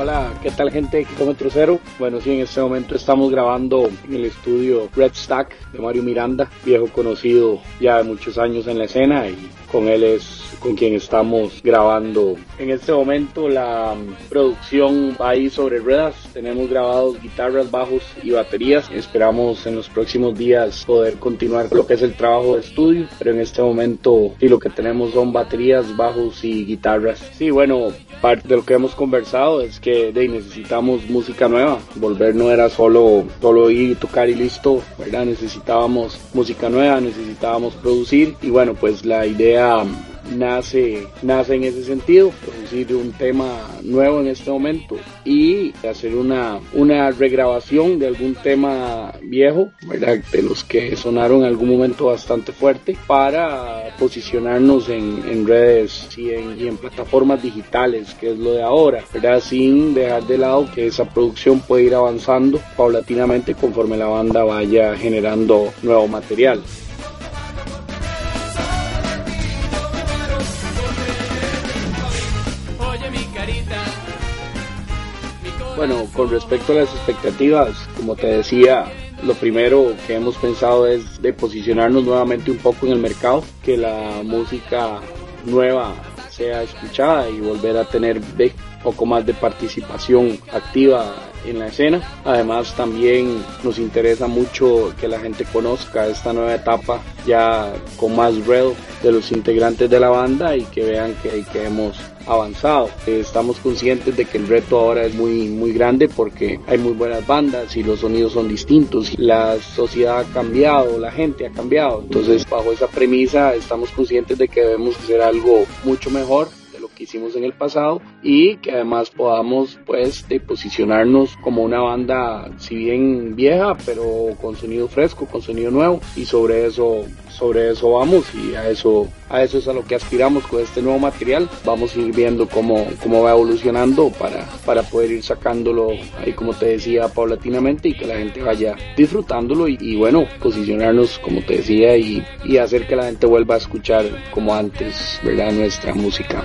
Hola, ¿qué tal gente de Kilómetro Cero? Bueno, sí, en este momento estamos grabando en el estudio Red Stack de Mario Miranda, viejo conocido ya de muchos años en la escena y con él es con quien estamos grabando. En este momento la mm, producción va ahí sobre ruedas, tenemos grabados guitarras, bajos y baterías. Esperamos en los próximos días poder continuar con lo que es el trabajo de estudio, pero en este momento sí, lo que tenemos son baterías, bajos y guitarras. Sí, bueno, parte de lo que hemos conversado es que de, necesitamos música nueva. Volver no era solo, solo ir tocar y listo, ¿verdad? Necesitábamos música nueva, necesitábamos producir y bueno, pues la idea nace, nace en ese sentido, producir un tema nuevo en este momento y hacer una, una regrabación de algún tema viejo, de los que sonaron en algún momento bastante fuerte para posicionarnos en, en redes y en, y en plataformas digitales, que es lo de ahora, ¿verdad? sin dejar de lado que esa producción puede ir avanzando paulatinamente conforme la banda vaya generando nuevo material. Bueno, con respecto a las expectativas, como te decía, lo primero que hemos pensado es de posicionarnos nuevamente un poco en el mercado, que la música nueva sea escuchada y volver a tener de poco más de participación activa en la escena. Además también nos interesa mucho que la gente conozca esta nueva etapa ya con más real de los integrantes de la banda y que vean que, que hemos avanzado. Estamos conscientes de que el reto ahora es muy muy grande porque hay muy buenas bandas y los sonidos son distintos. La sociedad ha cambiado, la gente ha cambiado. Entonces, bajo esa premisa, estamos conscientes de que debemos hacer algo mucho mejor hicimos en el pasado y que además podamos pues de posicionarnos como una banda si bien vieja pero con sonido fresco con sonido nuevo. Y sobre eso sobre eso vamos y a eso a eso es a lo que aspiramos con este nuevo material. Vamos a ir viendo cómo, cómo va evolucionando para, para poder ir sacándolo ahí como te decía paulatinamente y que la gente vaya disfrutándolo y, y bueno posicionarnos como te decía y, y hacer que la gente vuelva a escuchar como antes verdad nuestra música